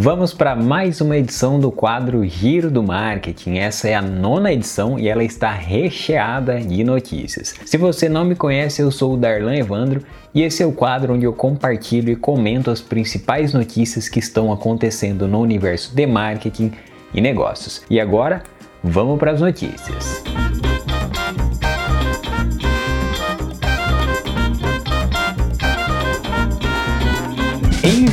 Vamos para mais uma edição do quadro Giro do Marketing. Essa é a nona edição e ela está recheada de notícias. Se você não me conhece, eu sou o Darlan Evandro e esse é o quadro onde eu compartilho e comento as principais notícias que estão acontecendo no universo de marketing e negócios. E agora, vamos para as notícias.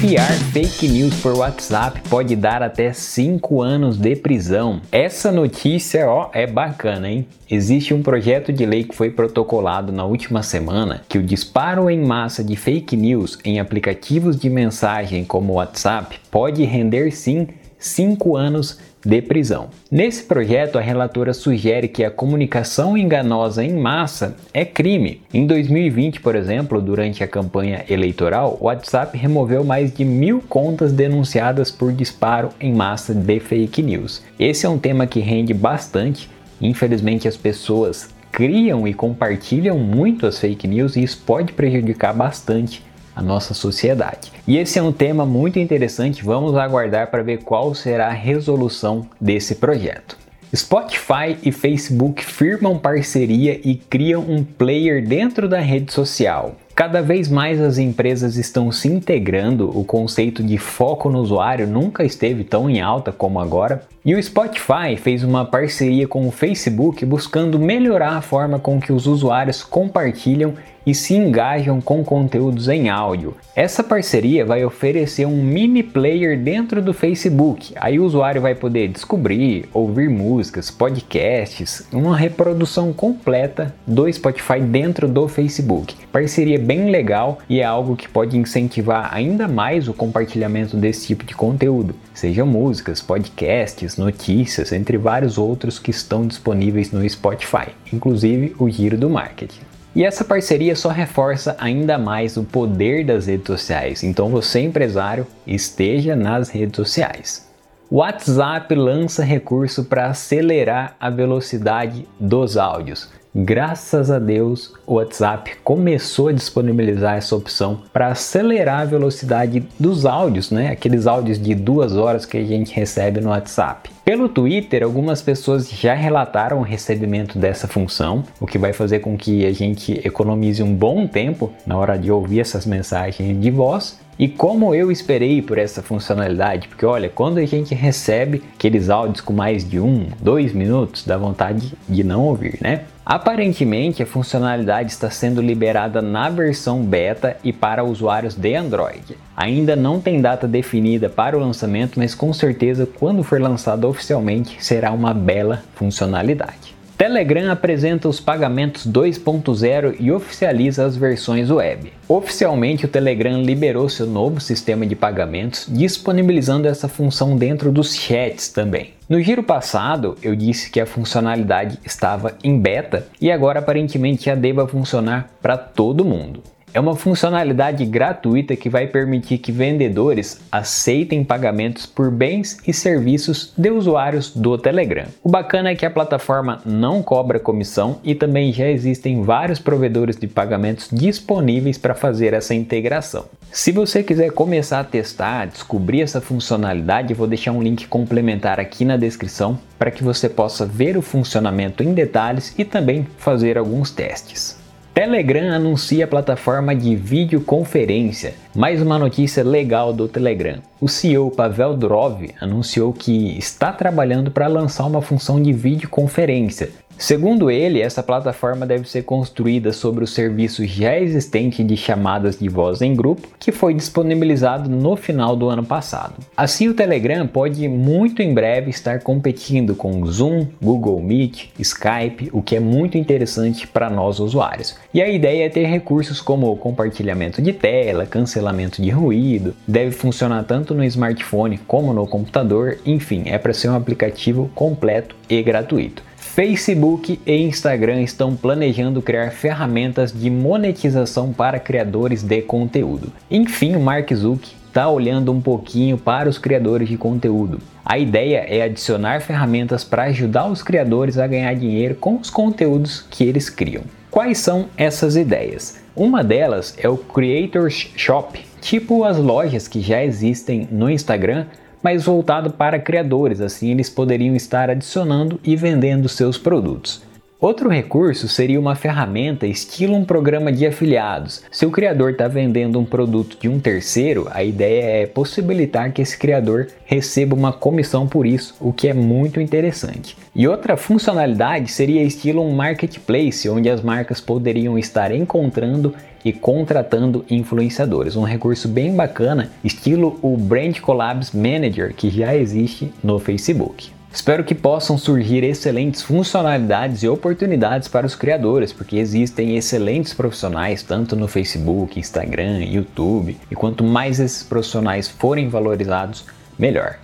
Enviar fake news por WhatsApp pode dar até 5 anos de prisão. Essa notícia, ó, é bacana, hein? Existe um projeto de lei que foi protocolado na última semana que o disparo em massa de fake news em aplicativos de mensagem como WhatsApp pode render sim 5 anos de prisão. Nesse projeto, a relatora sugere que a comunicação enganosa em massa é crime. Em 2020, por exemplo, durante a campanha eleitoral, o WhatsApp removeu mais de mil contas denunciadas por disparo em massa de fake news. Esse é um tema que rende bastante. Infelizmente, as pessoas criam e compartilham muito as fake news e isso pode prejudicar bastante a nossa sociedade. E esse é um tema muito interessante, vamos aguardar para ver qual será a resolução desse projeto. Spotify e Facebook firmam parceria e criam um player dentro da rede social. Cada vez mais as empresas estão se integrando, o conceito de foco no usuário nunca esteve tão em alta como agora, e o Spotify fez uma parceria com o Facebook buscando melhorar a forma com que os usuários compartilham e se engajam com conteúdos em áudio. Essa parceria vai oferecer um mini player dentro do Facebook. Aí o usuário vai poder descobrir, ouvir músicas, podcasts, uma reprodução completa do Spotify dentro do Facebook. Parceria bem legal e é algo que pode incentivar ainda mais o compartilhamento desse tipo de conteúdo, sejam músicas, podcasts, notícias, entre vários outros que estão disponíveis no Spotify, inclusive o Giro do Marketing. E essa parceria só reforça ainda mais o poder das redes sociais. Então você empresário, esteja nas redes sociais. WhatsApp lança recurso para acelerar a velocidade dos áudios. Graças a Deus, o WhatsApp começou a disponibilizar essa opção para acelerar a velocidade dos áudios, né? Aqueles áudios de duas horas que a gente recebe no WhatsApp. Pelo Twitter, algumas pessoas já relataram o recebimento dessa função, o que vai fazer com que a gente economize um bom tempo na hora de ouvir essas mensagens de voz e como eu esperei por essa funcionalidade, porque olha, quando a gente recebe aqueles áudios com mais de um, dois minutos, dá vontade de não ouvir, né? Aparentemente, a funcionalidade está sendo liberada na versão beta e para usuários de Android. Ainda não tem data definida para o lançamento, mas com certeza, quando for lançado oficialmente, será uma bela funcionalidade. Telegram apresenta os pagamentos 2.0 e oficializa as versões web. Oficialmente, o Telegram liberou seu novo sistema de pagamentos, disponibilizando essa função dentro dos chats também. No giro passado, eu disse que a funcionalidade estava em beta e agora aparentemente já deva funcionar para todo mundo. É uma funcionalidade gratuita que vai permitir que vendedores aceitem pagamentos por bens e serviços de usuários do Telegram. O bacana é que a plataforma não cobra comissão e também já existem vários provedores de pagamentos disponíveis para fazer essa integração. Se você quiser começar a testar, descobrir essa funcionalidade, vou deixar um link complementar aqui na descrição para que você possa ver o funcionamento em detalhes e também fazer alguns testes. Telegram anuncia a plataforma de videoconferência. Mais uma notícia legal do Telegram. O CEO Pavel Durov anunciou que está trabalhando para lançar uma função de videoconferência Segundo ele, essa plataforma deve ser construída sobre o serviço já existente de chamadas de voz em grupo, que foi disponibilizado no final do ano passado. Assim, o Telegram pode muito em breve estar competindo com Zoom, Google Meet, Skype, o que é muito interessante para nós usuários. E a ideia é ter recursos como compartilhamento de tela, cancelamento de ruído, deve funcionar tanto no smartphone como no computador, enfim, é para ser um aplicativo completo e gratuito. Facebook e Instagram estão planejando criar ferramentas de monetização para criadores de conteúdo. Enfim, o Mark Zuck está olhando um pouquinho para os criadores de conteúdo. A ideia é adicionar ferramentas para ajudar os criadores a ganhar dinheiro com os conteúdos que eles criam. Quais são essas ideias? Uma delas é o Creators Shop, tipo as lojas que já existem no Instagram, mas voltado para criadores, assim eles poderiam estar adicionando e vendendo seus produtos. Outro recurso seria uma ferramenta estilo um programa de afiliados. Se o criador está vendendo um produto de um terceiro, a ideia é possibilitar que esse criador receba uma comissão por isso, o que é muito interessante. E outra funcionalidade seria estilo um marketplace, onde as marcas poderiam estar encontrando e contratando influenciadores. Um recurso bem bacana, estilo o Brand Collabs Manager, que já existe no Facebook. Espero que possam surgir excelentes funcionalidades e oportunidades para os criadores, porque existem excelentes profissionais tanto no Facebook, Instagram, YouTube, e quanto mais esses profissionais forem valorizados, melhor.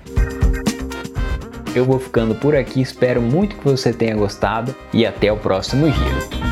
Eu vou ficando por aqui, espero muito que você tenha gostado e até o próximo giro.